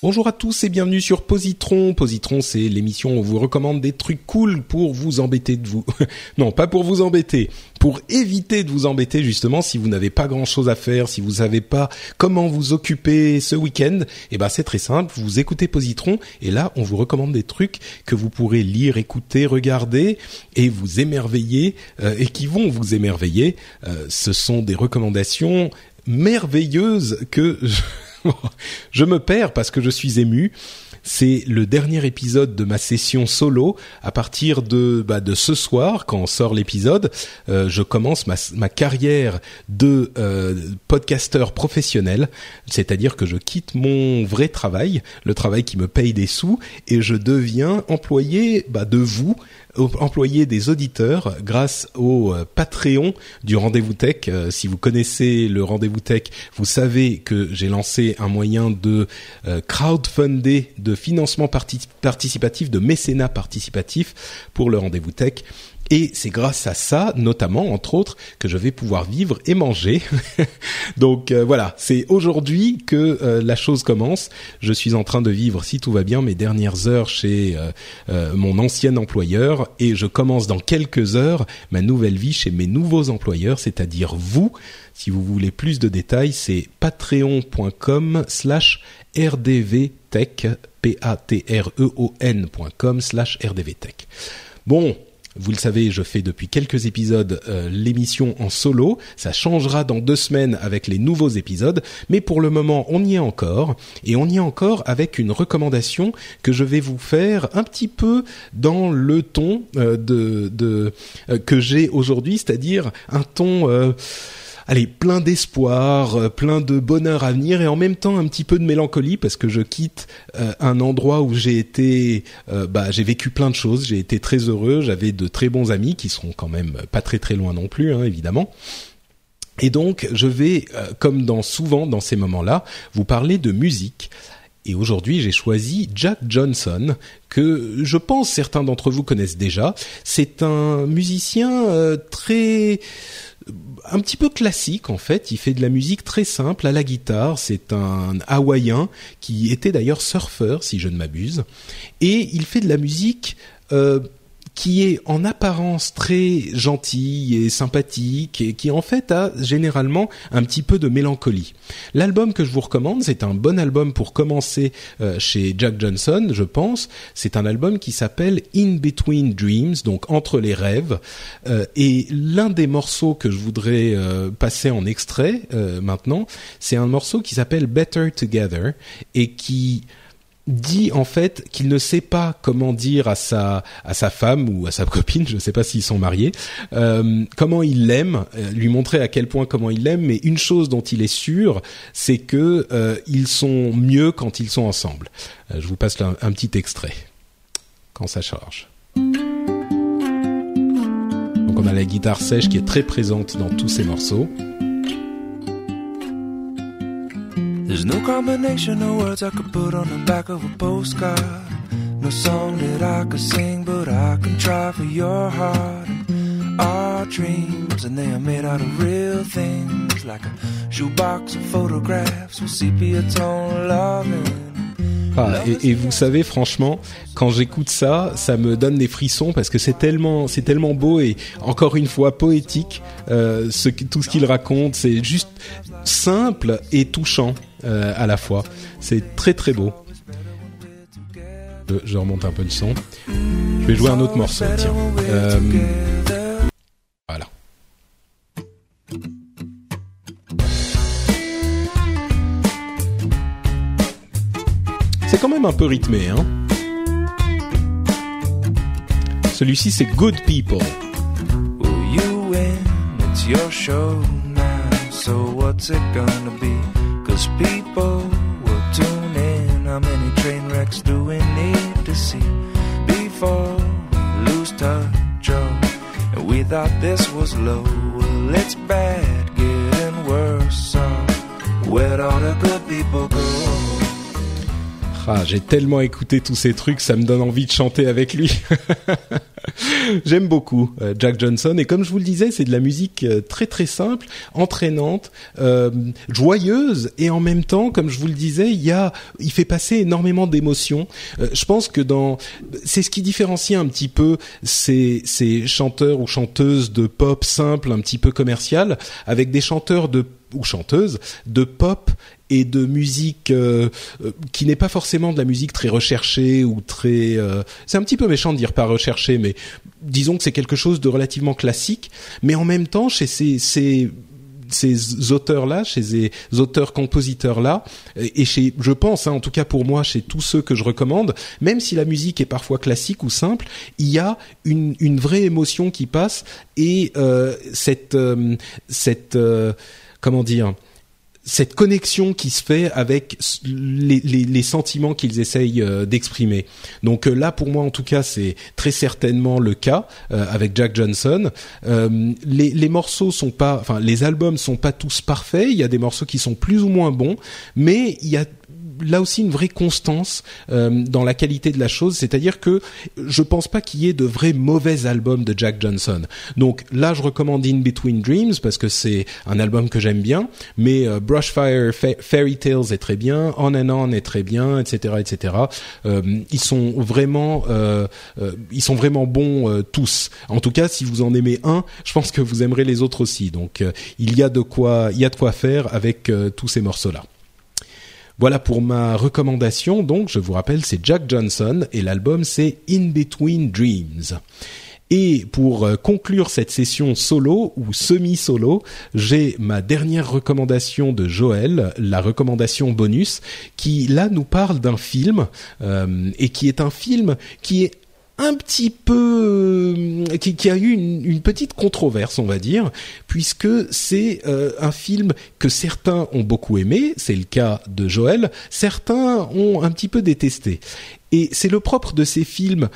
Bonjour à tous et bienvenue sur Positron. Positron, c'est l'émission où on vous recommande des trucs cool pour vous embêter de vous. non, pas pour vous embêter, pour éviter de vous embêter justement si vous n'avez pas grand-chose à faire, si vous savez pas comment vous occuper ce week-end. Eh ben c'est très simple, vous écoutez Positron et là on vous recommande des trucs que vous pourrez lire, écouter, regarder et vous émerveiller euh, et qui vont vous émerveiller. Euh, ce sont des recommandations merveilleuses que je me perds parce que je suis ému. C'est le dernier épisode de ma session solo. À partir de bah, de ce soir, quand sort l'épisode, euh, je commence ma, ma carrière de euh, podcasteur professionnel. C'est-à-dire que je quitte mon vrai travail, le travail qui me paye des sous, et je deviens employé bah, de vous, employé des auditeurs grâce au euh, Patreon du Rendez-vous Tech. Euh, si vous connaissez le Rendez-vous Tech, vous savez que j'ai lancé un moyen de euh, crowdfunder, de financement participatif, de mécénat participatif pour le Rendez-vous Tech. Et c'est grâce à ça, notamment, entre autres, que je vais pouvoir vivre et manger. Donc euh, voilà, c'est aujourd'hui que euh, la chose commence. Je suis en train de vivre, si tout va bien, mes dernières heures chez euh, mon ancien employeur et je commence dans quelques heures ma nouvelle vie chez mes nouveaux employeurs, c'est-à-dire vous. Si vous voulez plus de détails, c'est patreon.com slash rdvtech, p-a-t-r-e-o-n.com slash rdvtech. Bon, vous le savez, je fais depuis quelques épisodes euh, l'émission en solo. Ça changera dans deux semaines avec les nouveaux épisodes, mais pour le moment, on y est encore, et on y est encore avec une recommandation que je vais vous faire un petit peu dans le ton euh, de, euh, que j'ai aujourd'hui, c'est-à-dire un ton allez, plein d'espoir, euh, plein de bonheur à venir et en même temps un petit peu de mélancolie parce que je quitte euh, un endroit où j'ai été, euh, bah, j'ai vécu plein de choses, j'ai été très heureux, j'avais de très bons amis qui seront quand même pas très très loin non plus, hein, évidemment. Et donc, je vais, comme dans souvent dans ces moments-là, vous parler de musique. Et aujourd'hui, j'ai choisi Jack Johnson, que je pense certains d'entre vous connaissent déjà. C'est un musicien très un petit peu classique en fait. Il fait de la musique très simple à la guitare. C'est un hawaïen qui était d'ailleurs surfeur si je ne m'abuse. Et il fait de la musique euh, qui est en apparence très gentil et sympathique et qui en fait a généralement un petit peu de mélancolie. L'album que je vous recommande, c'est un bon album pour commencer euh, chez Jack Johnson, je pense. C'est un album qui s'appelle In Between Dreams, donc entre les rêves. Euh, et l'un des morceaux que je voudrais euh, passer en extrait maintenant, c'est un morceau qui s'appelle Better Together et qui dit en fait qu'il ne sait pas comment dire à sa à sa femme ou à sa copine, je ne sais pas s'ils sont mariés, euh, comment il l'aime, euh, lui montrer à quel point comment il l'aime. Mais une chose dont il est sûr, c'est que euh, ils sont mieux quand ils sont ensemble. je vous passe un, un petit extrait quand ça charge. Donc on a la guitare sèche qui est très présente dans tous ces morceaux. There's no combination of words I could put on the back of a postcard. No song that I could sing, but I can try for your heart. Our dreams, and they are made out of real things, like a shoebox of photographs with sepia tone loving. Et, et, vous savez franchement, quand j'écoute ça, ça me donne des frissons parce que c'est tellement, c'est tellement beau et encore une fois poétique. Euh, ce, tout ce qu'il raconte, c'est juste simple et touchant euh, à la fois. C'est très très beau. Je, je remonte un peu le son. Je vais jouer un autre morceau, tiens. Euh, C'est quand même un peu rythmé, hein. Celui-ci, c'est Good People. You win? It's your show now. So what's it gonna be? Cause people will tune in. How many train wrecks do we need to see before we lose touch? Oh, and we thought this was low. Well, it's bad, getting worse. So where'd all the good people go? Ah, j'ai tellement écouté tous ces trucs, ça me donne envie de chanter avec lui. J'aime beaucoup euh, Jack Johnson et comme je vous le disais, c'est de la musique euh, très très simple, entraînante, euh, joyeuse et en même temps, comme je vous le disais, il y a, il fait passer énormément d'émotions. Euh, je pense que dans, c'est ce qui différencie un petit peu ces ces chanteurs ou chanteuses de pop simple, un petit peu commercial, avec des chanteurs de ou chanteuses de pop et de musique euh, euh, qui n'est pas forcément de la musique très recherchée ou très euh, c'est un petit peu méchant de dire pas recherché mais disons que c'est quelque chose de relativement classique mais en même temps chez ces, ces ces auteurs-là, chez ces auteurs-compositeurs-là, et chez, je pense, hein, en tout cas pour moi, chez tous ceux que je recommande, même si la musique est parfois classique ou simple, il y a une, une vraie émotion qui passe et euh, cette, euh, cette, euh, comment dire, cette connexion qui se fait avec les, les, les sentiments qu'ils essayent euh, d'exprimer. Donc euh, là, pour moi, en tout cas, c'est très certainement le cas euh, avec Jack Johnson. Euh, les, les, morceaux sont pas, enfin, les albums sont pas tous parfaits. Il y a des morceaux qui sont plus ou moins bons, mais il y a là aussi une vraie constance euh, dans la qualité de la chose, c'est-à-dire que je pense pas qu'il y ait de vrais mauvais albums de Jack Johnson. Donc là, je recommande In Between Dreams parce que c'est un album que j'aime bien, mais euh, Brushfire Fa Fairy Tales est très bien, On and On est très bien, etc., etc. Euh, ils sont vraiment, euh, euh, ils sont vraiment bons euh, tous. En tout cas, si vous en aimez un, je pense que vous aimerez les autres aussi. Donc il y a de quoi, il y a de quoi faire avec tous ces morceaux-là. Voilà pour ma recommandation. Donc, je vous rappelle, c'est Jack Johnson et l'album c'est In Between Dreams. Et pour euh, conclure cette session solo ou semi-solo, j'ai ma dernière recommandation de Joël, la recommandation bonus, qui là nous parle d'un film euh, et qui est un film qui est un petit peu euh, qui, qui, a eu une, une, petite controverse, on va dire, puisque c'est euh, un film que certains ont beaucoup aimé, c'est le cas de Joël, certains ont un petit peu détesté. Et c'est le propre de ces films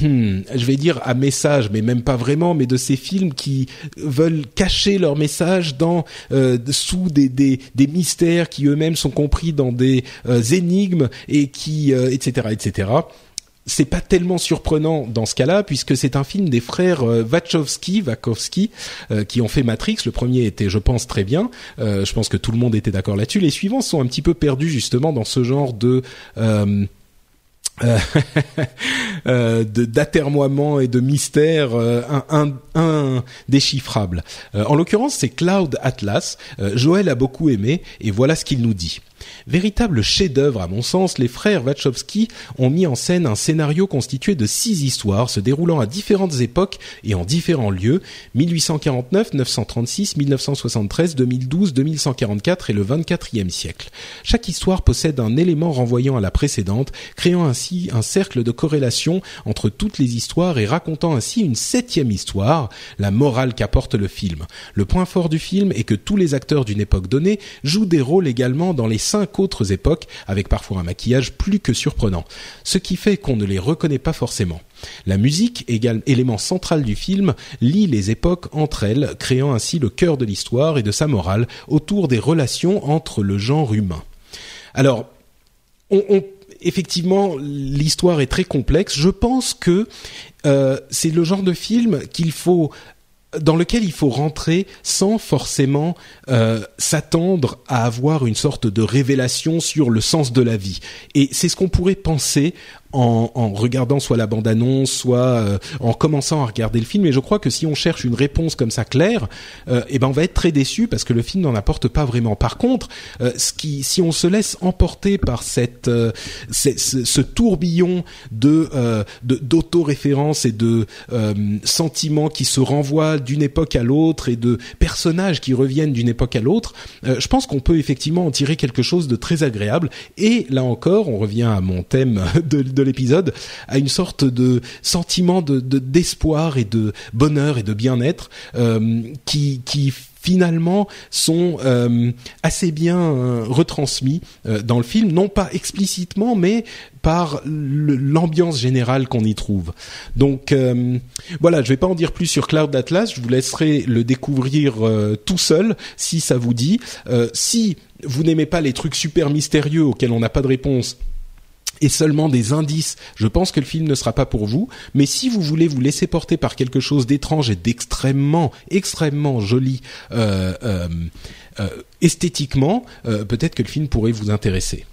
Hmm, je vais dire à message, mais même pas vraiment, mais de ces films qui veulent cacher leur message dans euh, sous des, des, des, mystères qui eux-mêmes sont compris dans des euh, énigmes et qui euh, etc etc c'est pas tellement surprenant dans ce cas-là puisque c'est un film des frères euh, Wachowski, Wachowski euh, qui ont fait Matrix. Le premier était, je pense, très bien. Euh, je pense que tout le monde était d'accord là-dessus. Les suivants sont un petit peu perdus justement dans ce genre de euh, d'atermoiement et de mystère indéchiffrable. En l'occurrence, c'est Cloud Atlas. Joël a beaucoup aimé et voilà ce qu'il nous dit. Véritable chef-d'œuvre à mon sens, les frères Wachowski ont mis en scène un scénario constitué de six histoires se déroulant à différentes époques et en différents lieux 1849, 936, 1973, 2012, 2144 et le 24e siècle. Chaque histoire possède un élément renvoyant à la précédente, créant ainsi un cercle de corrélation entre toutes les histoires et racontant ainsi une septième histoire, la morale qu'apporte le film. Le point fort du film est que tous les acteurs d'une époque donnée jouent des rôles également dans les cinq autres époques, avec parfois un maquillage plus que surprenant, ce qui fait qu'on ne les reconnaît pas forcément. La musique, élément central du film, lie les époques entre elles, créant ainsi le cœur de l'histoire et de sa morale autour des relations entre le genre humain. Alors, on effectivement, l'histoire est très complexe. Je pense que euh, c'est le genre de film qu'il faut dans lequel il faut rentrer sans forcément euh, s'attendre à avoir une sorte de révélation sur le sens de la vie. Et c'est ce qu'on pourrait penser en, en, regardant soit la bande-annonce, soit en commençant à regarder le film. Et je crois que si on cherche une réponse comme ça claire, eh ben on va être très déçu parce que le film n'en apporte pas vraiment. Par contre, ce qui, si on se laisse emporter par cette, ce, ce, tourbillon de d'autoréférence et de sentiments qui se renvoient d'une époque à l'autre et de personnages qui reviennent d'une époque à l'autre, euh, je pense qu'on peut effectivement en tirer quelque chose de très agréable. Et là encore, on revient à mon thème de, l'épisode, à une sorte de sentiment de d'espoir et de bonheur et de bien-être euh, qui qui finalement sont euh, assez bien euh, retransmis dans le film, non pas explicitement, mais par l'ambiance générale qu'on y trouve. Donc voilà, je vais pas en dire plus sur Cloud Atlas, je vous laisserai le découvrir tout seul si ça vous dit. si vous n'aimez pas les trucs super mystérieux auxquels on n'a pas de réponse, et seulement des indices, je pense que le film ne sera pas pour vous. Mais si vous voulez vous laisser porter par quelque chose d'étrange et d'extrêmement, extrêmement joli euh, euh, euh, esthétiquement, peut-être que le film pourrait vous intéresser.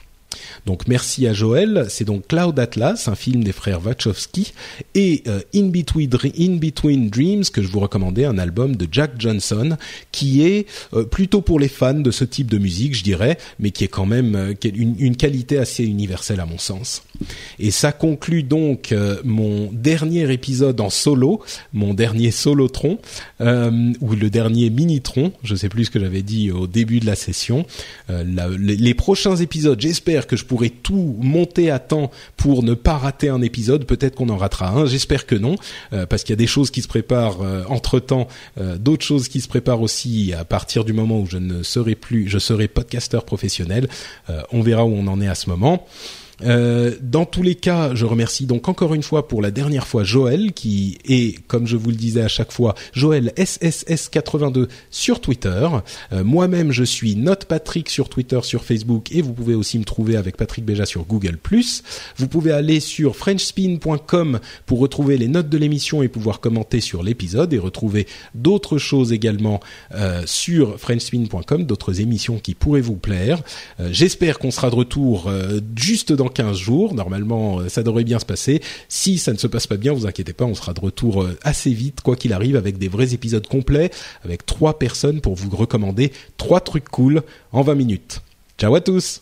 Donc merci à Joël. C'est donc Cloud Atlas, un film des frères Wachowski, et euh, In, Between, Dreams que je vous recommandais, un album de Jack Johnson, qui est euh, plutôt pour les fans de ce type de musique, je dirais, mais qui est quand même euh, une, qualité assez universelle à mon sens. Et ça conclut donc mon dernier épisode en solo, mon dernier solotron, ou le dernier minitron, je sais plus ce que j'avais dit au début de la session. Les prochains épisodes, j'espère que je pourrai tout monter à temps pour ne pas rater un épisode. Peut-être qu'on en ratera un, j'espère que non, euh, parce qu'il y a des choses qui se préparent euh, entre temps, euh, d'autres choses qui se préparent aussi à partir du moment où je ne serai plus, je serai podcasteur professionnel. on verra où on en est à ce moment. Euh, dans tous les cas, je remercie donc encore une fois pour la dernière fois Joël qui est, comme je vous le disais à chaque fois, Joël SSS82 sur Twitter. Euh, moi-même, je suis Note Patrick sur Twitter, sur Facebook et vous pouvez aussi me trouver avec Patrick Béja sur Google+. Vous pouvez aller sur frenchspin.com pour retrouver les notes de l'émission et pouvoir commenter sur l'épisode et retrouver d'autres choses également euh, sur frenchspin.com, d'autres émissions qui pourraient vous plaire. J'espère qu'on sera de retour juste dans 15 jours. Normalement, euh, ça devrait bien se passer. Si ça ne se passe pas bien, vous inquiétez pas, on sera de retour euh, assez vite, quoi qu'il arrive, avec des vrais épisodes complets, avec trois personnes pour vous recommander trois trucs cool en 20 minutes. Ciao à tous